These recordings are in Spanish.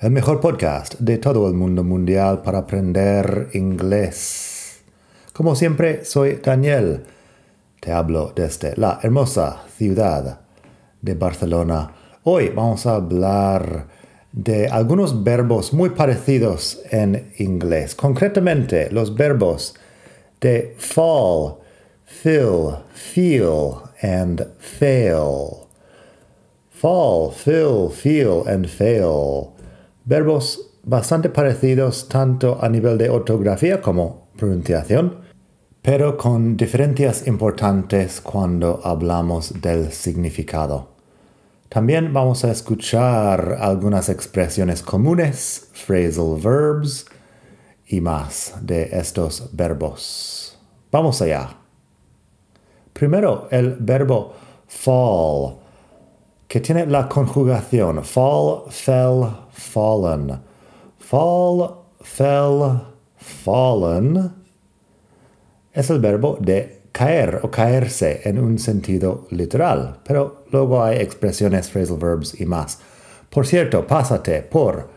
el mejor podcast de todo el mundo mundial para aprender inglés. Como siempre, soy Daniel. Te hablo desde la hermosa ciudad de Barcelona. Hoy vamos a hablar de algunos verbos muy parecidos en inglés. Concretamente, los verbos de fall, fill, feel, and fail. Fall, fill, feel, and fail verbos bastante parecidos tanto a nivel de ortografía como pronunciación, pero con diferencias importantes cuando hablamos del significado. También vamos a escuchar algunas expresiones comunes, phrasal verbs y más de estos verbos. Vamos allá. Primero, el verbo fall que tiene la conjugación fall, fell, fallen. Fall, fell, fallen es el verbo de caer o caerse en un sentido literal, pero luego hay expresiones, phrasal verbs y más. Por cierto, pásate por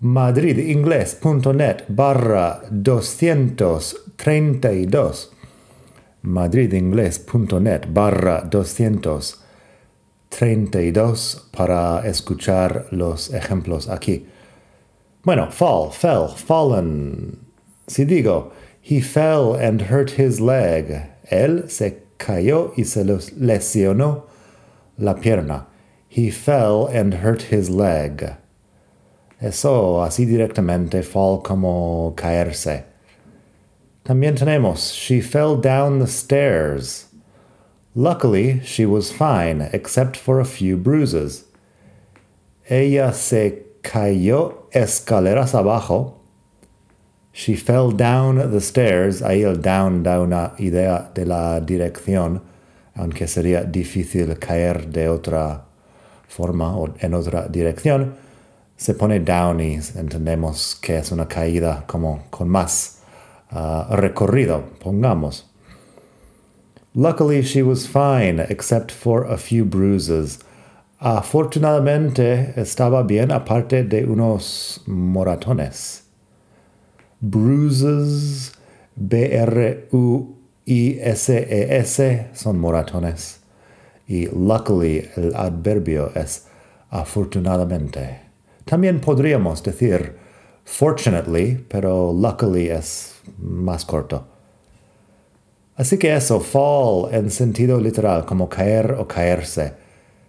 madridingles.net barra 232 madridingles.net barra 232 32 para escuchar los ejemplos aquí. Bueno, fall, fell, fallen. Si digo, he fell and hurt his leg. Él se cayó y se lesionó la pierna. He fell and hurt his leg. Eso así directamente fall como caerse. También tenemos, she fell down the stairs. Luckily, she was fine, except for a few bruises. Ella se cayó escaleras abajo. She fell down the stairs. Ahí el down da una idea de la dirección, aunque sería difícil caer de otra forma o en otra dirección. Se pone down y entendemos que es una caída como con más uh, recorrido, pongamos. Luckily, she was fine, except for a few bruises. Afortunadamente, estaba bien aparte de unos moratones. Bruises, B-R-U-I-S-E-S, son moratones. Y luckily, el adverbio es afortunadamente. También podríamos decir fortunately, pero luckily es más corto. Así que eso, fall en sentido literal, como caer o caerse.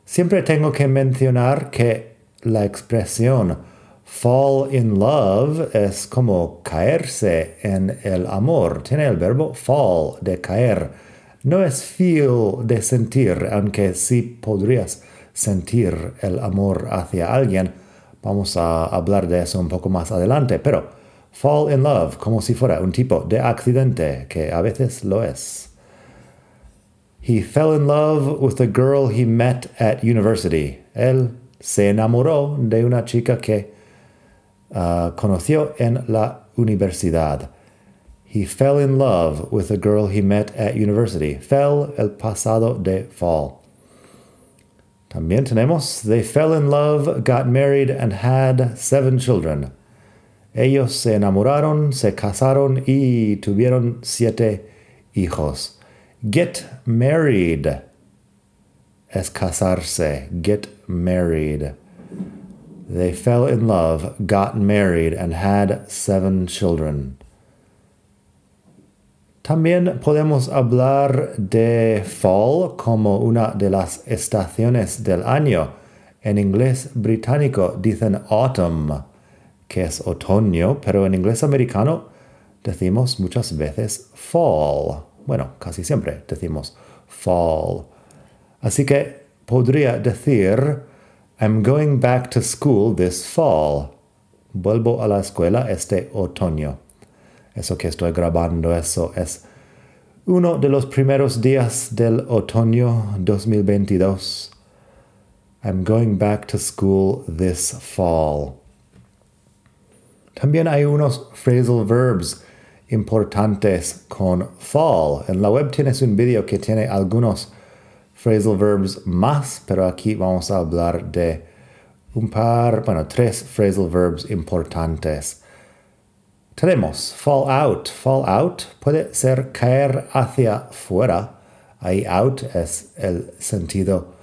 Siempre tengo que mencionar que la expresión fall in love es como caerse en el amor. Tiene el verbo fall, de caer. No es feel de sentir, aunque sí podrías sentir el amor hacia alguien. Vamos a hablar de eso un poco más adelante, pero fall in love como si fuera un tipo de accidente, que a veces lo es. He fell in love with a girl he met at university. Él se enamoró de una chica que uh, conoció en la universidad. He fell in love with a girl he met at university. Fell el pasado de fall. También tenemos, they fell in love, got married, and had seven children. Ellos se enamoraron, se casaron y tuvieron siete hijos. Get married es casarse. Get married. They fell in love, got married, and had seven children. También podemos hablar de fall como una de las estaciones del año. En inglés británico dicen autumn que es otoño, pero en inglés americano decimos muchas veces fall. Bueno, casi siempre decimos fall. Así que podría decir, I'm going back to school this fall. vuelvo a la escuela este otoño. Eso que estoy grabando, eso es uno de los primeros días del otoño 2022. I'm going back to school this fall. También hay unos phrasal verbs importantes con fall. En la web tienes un video que tiene algunos phrasal verbs más, pero aquí vamos a hablar de un par, bueno, tres phrasal verbs importantes. Tenemos fall out. Fall out puede ser caer hacia fuera. Ahí out es el sentido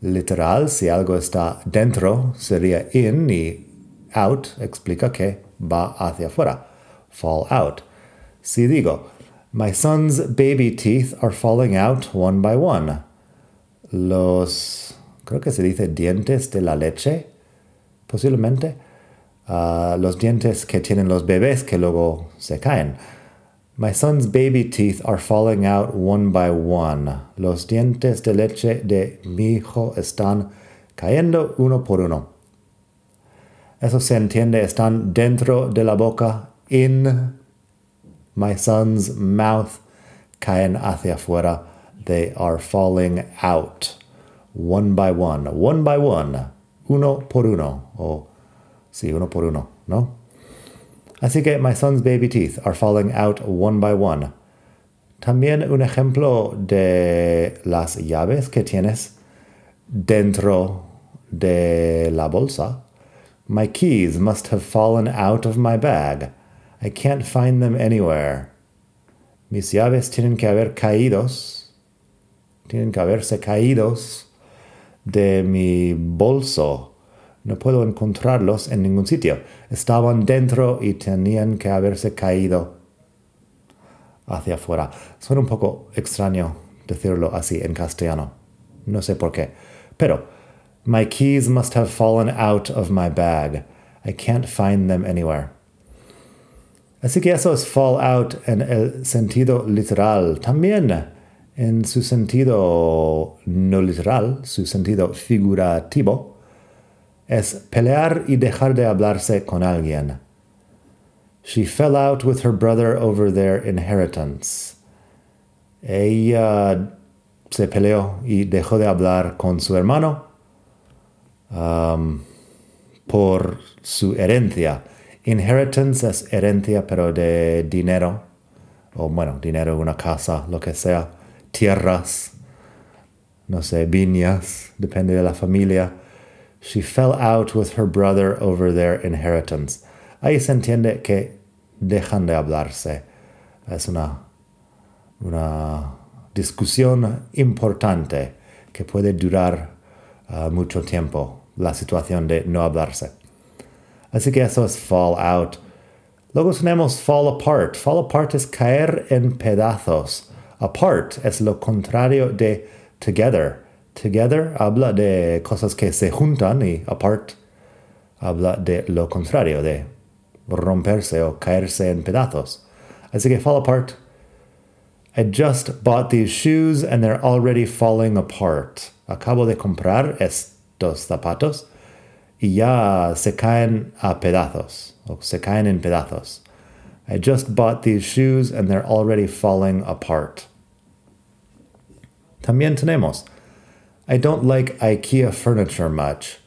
literal. Si algo está dentro, sería in y out explica que va hacia afuera. Fall out. Si digo, my son's baby teeth are falling out one by one. Los, creo que se dice dientes de la leche, posiblemente. Uh, los dientes que tienen los bebés que luego se caen. My son's baby teeth are falling out one by one. Los dientes de leche de mi hijo están cayendo uno por uno. Eso se entiende, están dentro de la boca, in my son's mouth, caen hacia afuera. They are falling out, one by one, one by one, uno por uno, o sí, uno por uno, ¿no? Así que my son's baby teeth are falling out one by one. También un ejemplo de las llaves que tienes dentro de la bolsa. My keys must have fallen out of my bag. I can't find them anywhere. Mis llaves tienen que haber caídos, tienen que haberse caídos de mi bolso. No puedo encontrarlos en ningún sitio. Estaban dentro y tenían que haberse caído hacia afuera. Suena un poco extraño decirlo así en castellano. No sé por qué. Pero, my keys must have fallen out of my bag. I can't find them anywhere. Así que eso es fall out en el sentido literal. También en su sentido no literal, su sentido figurativo, es pelear y dejar de hablarse con alguien. She fell out with her brother over their inheritance. Ella se peleó y dejó de hablar con su hermano um, por su herencia. Inheritance es herencia, pero de dinero. O bueno, dinero, una casa, lo que sea. Tierras, no sé, viñas, depende de la familia. She fell out with her brother over their inheritance. Ahí se entiende que dejan de hablarse. Es una, una discusión importante que puede durar uh, mucho tiempo, la situación de no hablarse. Así que eso es fall out. Luego tenemos fall apart. Fall apart es caer en pedazos. Apart es lo contrario de together. Together habla de cosas que se juntan y apart habla de lo contrario, de romperse o caerse en pedazos. Así que fall apart. I just bought these shoes and they're already falling apart. Acabo de comprar estos zapatos y ya se caen a pedazos o se caen en pedazos. I just bought these shoes and they're already falling apart. También tenemos I don't like IKEA furniture much.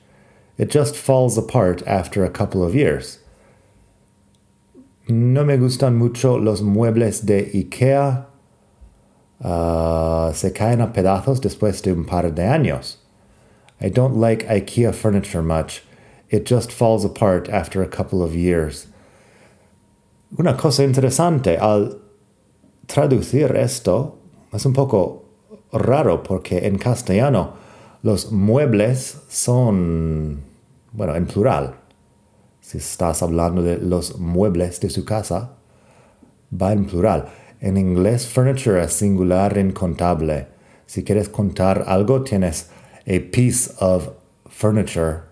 It just falls apart after a couple of years. No me gustan mucho los muebles de IKEA. Uh, se caen a pedazos después de un par de años. I don't like IKEA furniture much. It just falls apart after a couple of years. Una cosa interesante al traducir esto es un poco raro porque en castellano los muebles son, bueno, en plural. Si estás hablando de los muebles de su casa, va en plural. En inglés, furniture es singular incontable. Si quieres contar algo, tienes a piece of furniture.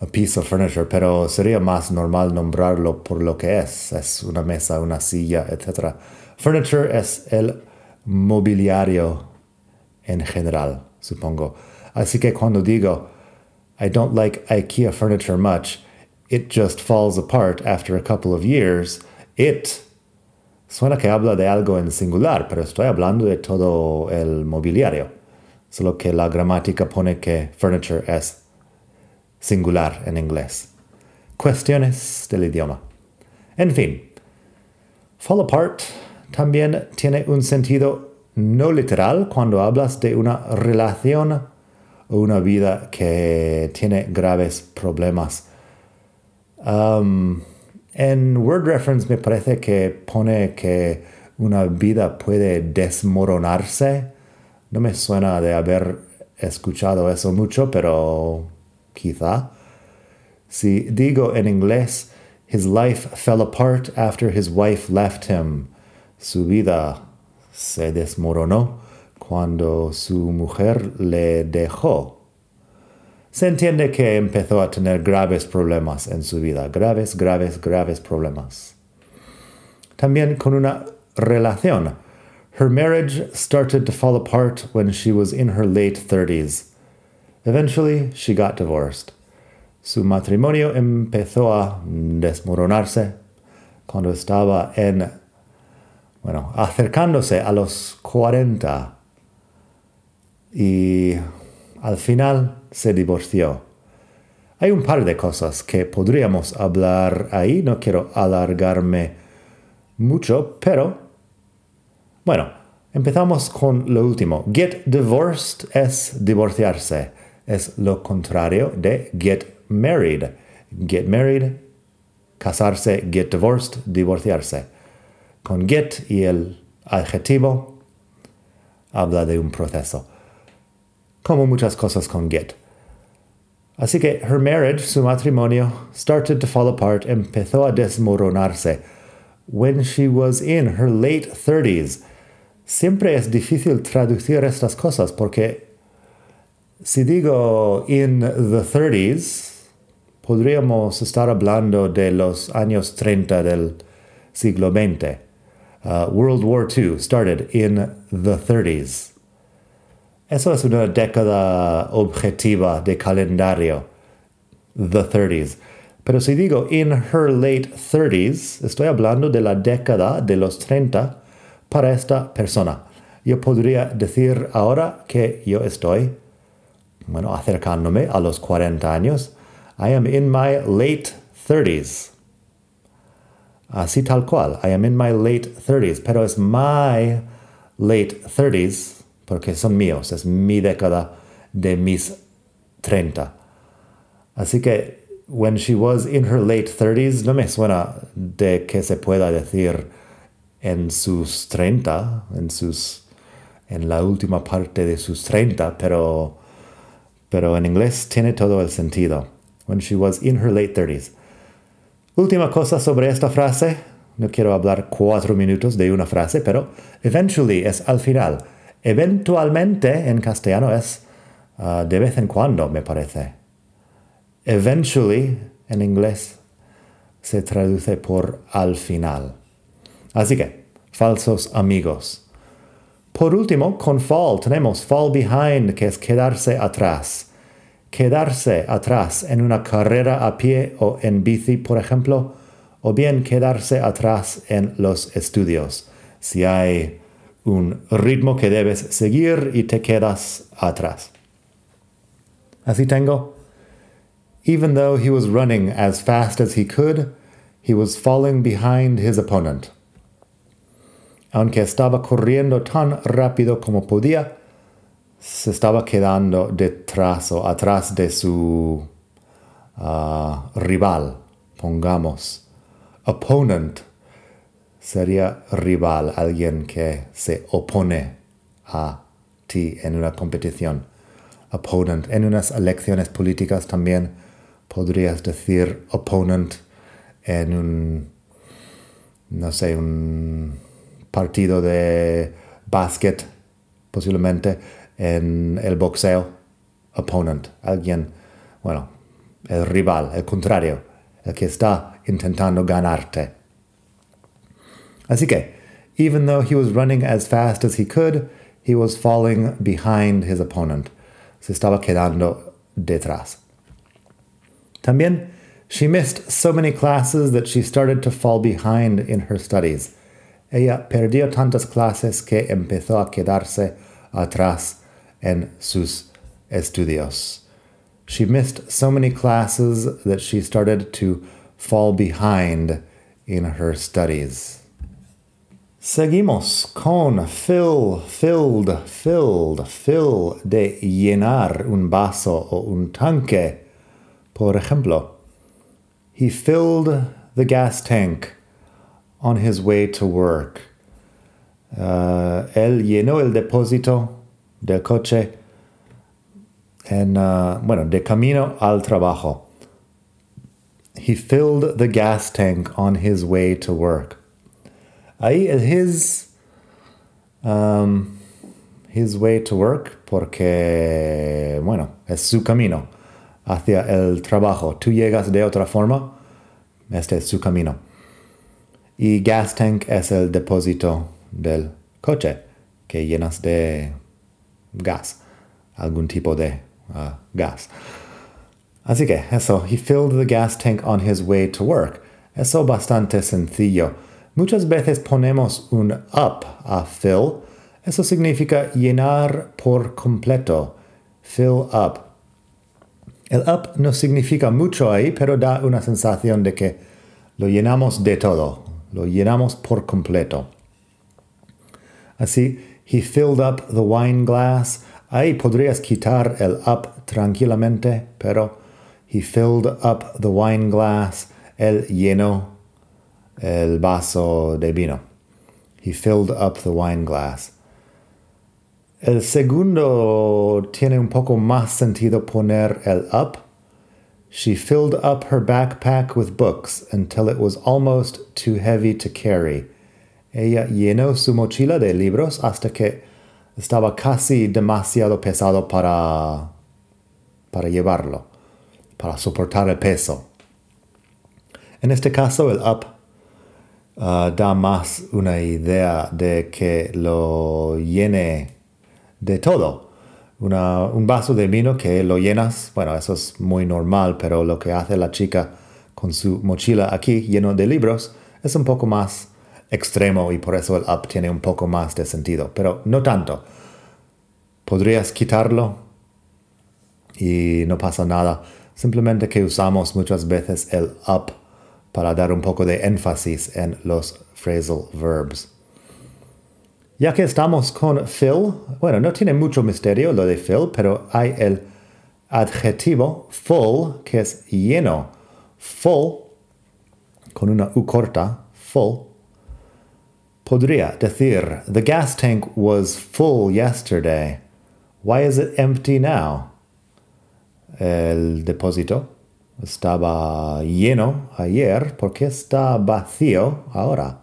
A piece of furniture, pero sería más normal nombrarlo por lo que es. Es una mesa, una silla, etc. Furniture es el mobiliario en general, supongo. Así que cuando digo, I don't like IKEA furniture much, it just falls apart after a couple of years. It suena que habla de algo en singular, pero estoy hablando de todo el mobiliario. Solo que la gramática pone que furniture es singular en inglés. Cuestiones del idioma. En fin, fall apart también tiene un sentido no literal cuando hablas de una relación o una vida que tiene graves problemas. Um, en Word Reference me parece que pone que una vida puede desmoronarse. No me suena de haber escuchado eso mucho, pero quizá. Si digo en inglés, his life fell apart after his wife left him. Su vida se desmoronó cuando su mujer le dejó. Se entiende que empezó a tener graves problemas en su vida, graves, graves, graves problemas. También con una relación. Her marriage started to fall apart when she was in her late 30s. Eventually, she got divorced. Su matrimonio empezó a desmoronarse cuando estaba en, bueno, acercándose a los 40 y al final se divorció. Hay un par de cosas que podríamos hablar ahí, no quiero alargarme mucho, pero bueno, empezamos con lo último. Get divorced es divorciarse, es lo contrario de get married. Get married, casarse, get divorced, divorciarse. Con get y el adjetivo habla de un proceso como muchas cosas con Get. Así que her marriage, su matrimonio, started to fall apart, empezó a desmoronarse when she was in her late 30s. Siempre es difícil traducir estas cosas porque si digo in the 30s, podríamos estar hablando de los años 30 del siglo XX. Uh, World War II started in the 30s. Eso es una década objetiva de calendario, the 30s. Pero si digo in her late 30s, estoy hablando de la década de los 30 para esta persona. Yo podría decir ahora que yo estoy, bueno, acercándome a los 40 años. I am in my late 30s. Así tal cual. I am in my late 30s. Pero es my late 30s porque son míos, es mi década de mis 30. Así que, when she was in her late 30s, no me suena de que se pueda decir en sus 30, en sus en la última parte de sus 30, pero pero en inglés tiene todo el sentido. When she was in her late 30s. Última cosa sobre esta frase, no quiero hablar cuatro minutos de una frase, pero eventually es al final. Eventualmente en castellano es uh, de vez en cuando, me parece. Eventually en inglés se traduce por al final. Así que, falsos amigos. Por último, con fall tenemos fall behind, que es quedarse atrás. Quedarse atrás en una carrera a pie o en bici, por ejemplo, o bien quedarse atrás en los estudios. Si hay un ritmo que debes seguir y te quedas atrás. Así tengo. Even though he was running as fast as he could, he was falling behind his opponent. Aunque estaba corriendo tan rápido como podía, se estaba quedando detrás o atrás de su uh, rival, pongamos. Opponent sería rival, alguien que se opone a ti en una competición. Opponent. En unas elecciones políticas también podrías decir opponent en un, no sé, un partido de básquet, posiblemente en el boxeo. Opponent. Alguien, bueno, el rival, el contrario, el que está intentando ganarte. Así que, even though he was running as fast as he could, he was falling behind his opponent. Se estaba quedando detrás. También She missed so many classes that she started to fall behind in her studies. Ella perdió tantas clases que empezó a quedarse atrás en sus estudios. She missed so many classes that she started to fall behind in her studies. Seguimos con fill, filled, filled, fill de llenar un vaso o un tanque. Por ejemplo, he filled the gas tank on his way to work. Uh, él llenó el depósito del coche en, uh, bueno, de camino al trabajo. He filled the gas tank on his way to work. Ahí es his, um, his way to work porque, bueno, es su camino hacia el trabajo. Tú llegas de otra forma, este es su camino. Y gas tank es el depósito del coche que llenas de gas, algún tipo de uh, gas. Así que eso, he filled the gas tank on his way to work. Eso bastante sencillo. Muchas veces ponemos un up a fill. Eso significa llenar por completo. Fill up. El up no significa mucho ahí, pero da una sensación de que lo llenamos de todo, lo llenamos por completo. Así, he filled up the wine glass. Ahí podrías quitar el up tranquilamente, pero he filled up the wine glass. Él llenó el vaso de vino. He filled up the wine glass. El segundo tiene un poco más sentido poner el up she filled up her backpack with books until it was almost too heavy to carry. Ella llenó su mochila de libros hasta que estaba casi demasiado pesado para, para llevarlo, para soportar el peso. En este caso, el up uh, da más una idea de que lo llene de todo un vaso de vino que lo llenas, bueno, eso es muy normal, pero lo que hace la chica con su mochila aquí lleno de libros es un poco más extremo y por eso el up tiene un poco más de sentido, pero no tanto. Podrías quitarlo y no pasa nada. Simplemente que usamos muchas veces el up para dar un poco de énfasis en los phrasal verbs. Ya que estamos con fill, bueno, no tiene mucho misterio lo de fill, pero hay el adjetivo full, que es lleno. Full, con una U corta, full. Podría decir, the gas tank was full yesterday. Why is it empty now? El depósito estaba lleno ayer, ¿por qué está vacío ahora?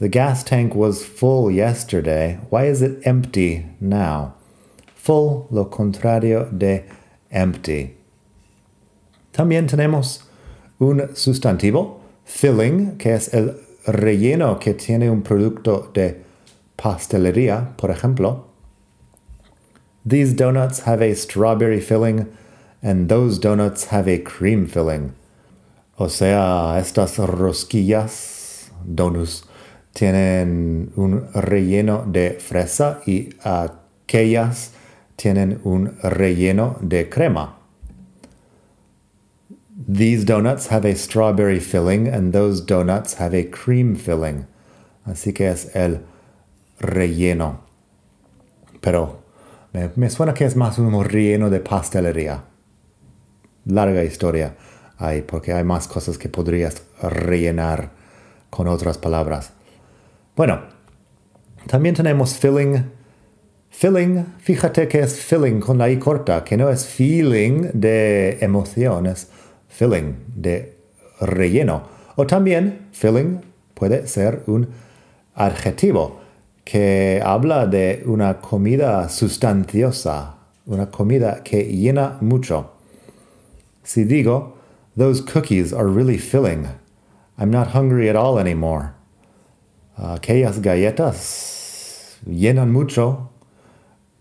The gas tank was full yesterday. Why is it empty now? Full, lo contrario de empty. También tenemos un sustantivo, filling, que es el relleno que tiene un producto de pastelería, por ejemplo. These donuts have a strawberry filling and those donuts have a cream filling. O sea, estas rosquillas, donuts, tienen un relleno de fresa y aquellas tienen un relleno de crema. These donuts have a strawberry filling and those donuts have a cream filling. Así que es el relleno. Pero me, suena que es más un relleno de pastelería. Larga historia hay, porque hay más cosas que podrías rellenar con otras palabras. Bueno, también tenemos filling. Filling, fíjate que es filling con la I corta, que no es feeling de emociones, filling de relleno. O también filling puede ser un adjetivo que habla de una comida sustanciosa, una comida que llena mucho. Si digo, those cookies are really filling, I'm not hungry at all anymore aquellas galletas llenan mucho.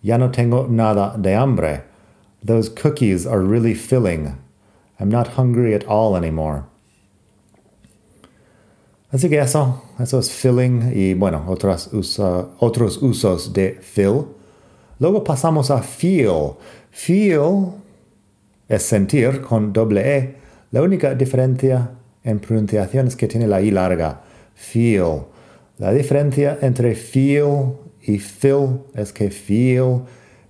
Ya no tengo nada de hambre. Those cookies are really filling. I'm not hungry at all anymore. Así que eso, eso es feeling y bueno, otros, otros usos de feel. Luego pasamos a feel. Feel es sentir con doble E. La única diferencia en pronunciación es que tiene la I larga. Feel. La diferencia entre feel y fill es que feel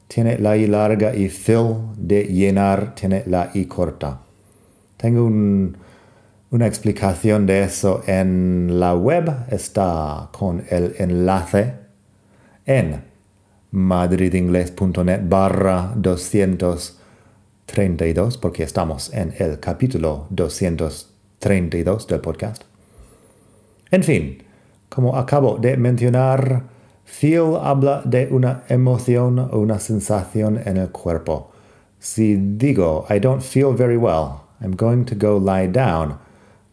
tiene la I larga y fill de llenar tiene la I corta. Tengo un, una explicación de eso en la web. Está con el enlace en madridingles.net barra 232 porque estamos en el capítulo 232 del podcast. En fin, como acabo de mencionar, feel habla de una emoción o una sensación en el cuerpo. Si digo, I don't feel very well, I'm going to go lie down.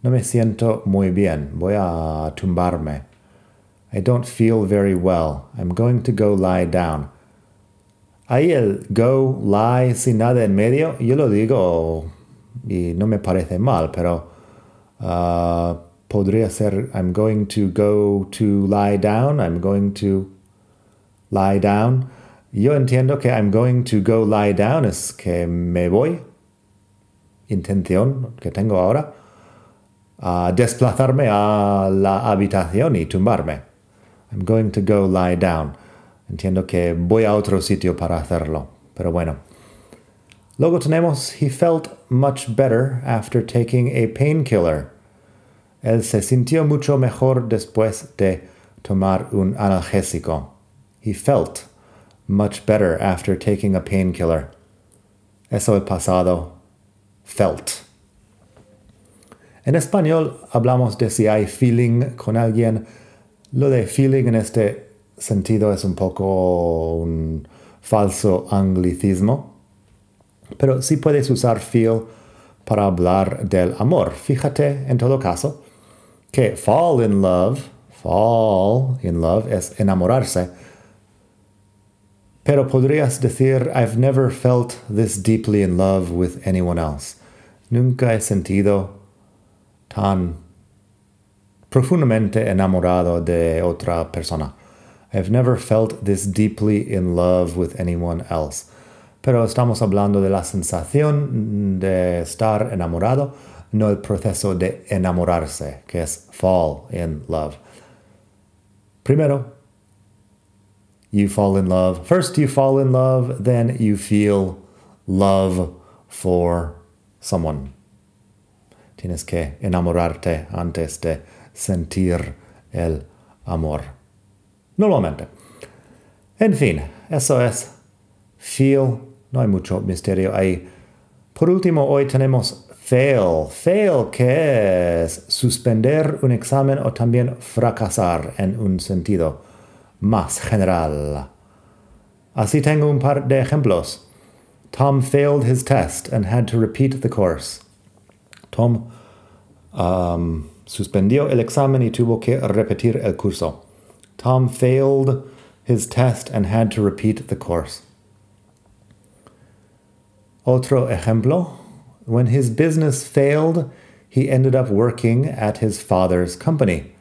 No me siento muy bien. Voy a tumbarme. I don't feel very well. I'm going to go lie down. Ahí el go, lie, sin nada en medio, yo lo digo y no me parece mal, pero uh, podría ser I'm going to go to lie down, I'm going to lie down. Yo entiendo que I'm going to go lie down es que me voy intención que tengo ahora a desplazarme a la habitación y tumbarme. I'm going to go lie down. Entiendo que voy a otro sitio para hacerlo, pero bueno. Luego tenemos He felt much better after taking a painkiller. Él se sintió mucho mejor después de tomar un analgésico. He felt much better after taking a painkiller. Eso el pasado felt. En español hablamos de si hay feeling con alguien. Lo de feeling en este sentido es un poco un falso anglicismo. Pero sí puedes usar feel para hablar del amor. Fíjate en todo caso que fall in love, fall in love es enamorarse. Pero podrías decir, I've never felt this deeply in love with anyone else. Nunca he sentido tan profundamente enamorado de otra persona. I've never felt this deeply in love with anyone else. Pero estamos hablando de la sensación de estar enamorado, no el proceso de enamorarse, que es fall in love. Primero, you fall in love. First, you fall in love, then you feel love for someone. Tienes que enamorarte antes de sentir el amor. Normalmente. En fin, eso es feel. No hay mucho misterio ahí. Por último, hoy tenemos fail. Fail, que es suspender un examen o también fracasar en un sentido más general. Así tengo un par de ejemplos. Tom failed his test and had to repeat the course. Tom um, suspendió el examen y tuvo que repetir el curso. Tom failed his test and had to repeat the course. Otro ejemplo. When his business failed, he ended up working at his father's company.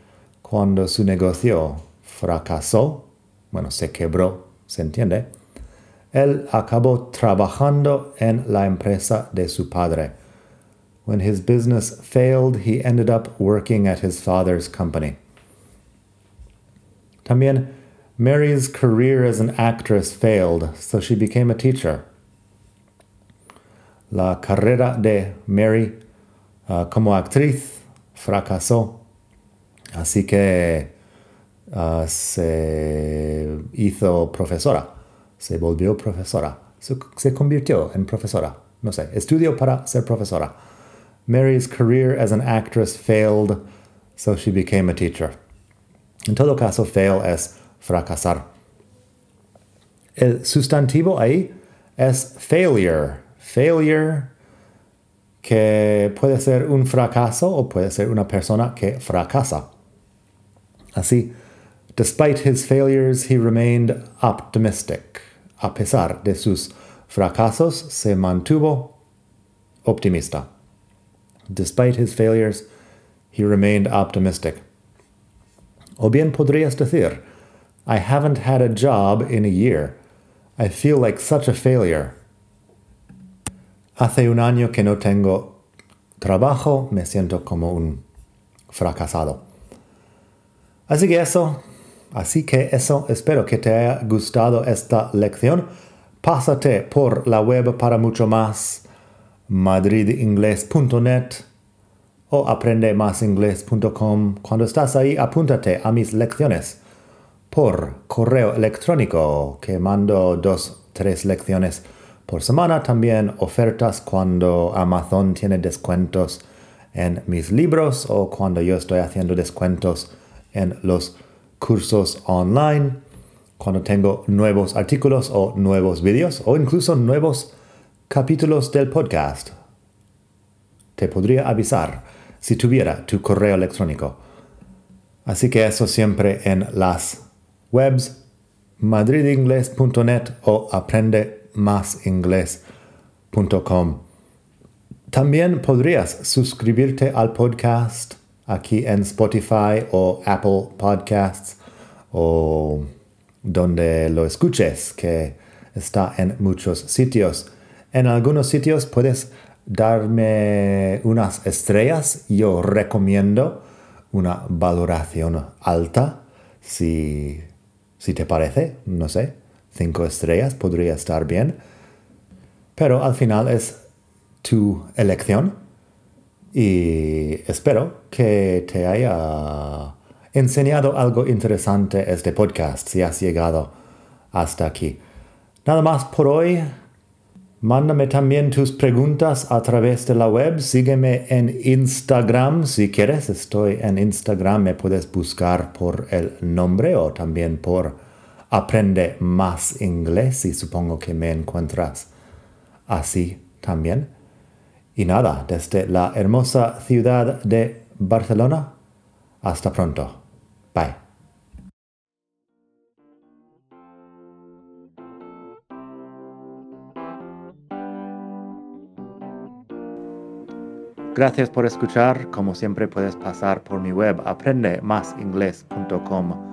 Cuando su negocio fracasó, bueno, se quebró, ¿se entiende? Él acabó trabajando en la empresa de su padre. When his business failed, he ended up working at his father's company. También, Mary's career as an actress failed, so she became a teacher. La carrera de Mary uh, como actriz fracasó, así que uh, se hizo profesora, se volvió profesora, se, se convirtió en profesora, no sé, estudió para ser profesora. Mary's career as an actress failed, so she became a teacher. En todo caso, fail es fracasar. El sustantivo ahí es failure. Failure que puede ser un fracaso o puede ser una persona que fracasa. Así, despite his failures, he remained optimistic. A pesar de sus fracasos, se mantuvo optimista. Despite his failures, he remained optimistic. O bien podrías decir, I haven't had a job in a year. I feel like such a failure. Hace un año que no tengo trabajo, me siento como un fracasado. Así que eso, así que eso, espero que te haya gustado esta lección. Pásate por la web para mucho más, madridingles.net o aprendemasingles.com. Cuando estás ahí, apúntate a mis lecciones por correo electrónico que mando dos, tres lecciones por semana. También ofertas cuando Amazon tiene descuentos en mis libros o cuando yo estoy haciendo descuentos en los cursos online, cuando tengo nuevos artículos o nuevos vídeos o incluso nuevos capítulos del podcast. Te podría avisar si tuviera tu correo electrónico. Así que eso siempre en las webs madridingles.net o aprendemasingles.com. También podrías suscribirte al podcast aquí en Spotify o Apple Podcasts o donde lo escuches, que está en muchos sitios. En algunos sitios puedes darme unas estrellas. Yo recomiendo una valoración alta si, si te parece, no sé, cinco estrellas podría estar bien. Pero al final es tu elección y espero que te haya enseñado algo interesante este podcast si has llegado hasta aquí. Nada más por hoy. Mándame también tus preguntas a través de la web. Sígueme en Instagram si quieres. Estoy en Instagram. Me puedes buscar por el nombre o también por Aprende más inglés y supongo que me encuentras así también. Y nada, desde la hermosa ciudad de Barcelona. Hasta pronto. Bye. Gracias por escuchar. Como siempre puedes pasar por mi web aprendemasingles.com.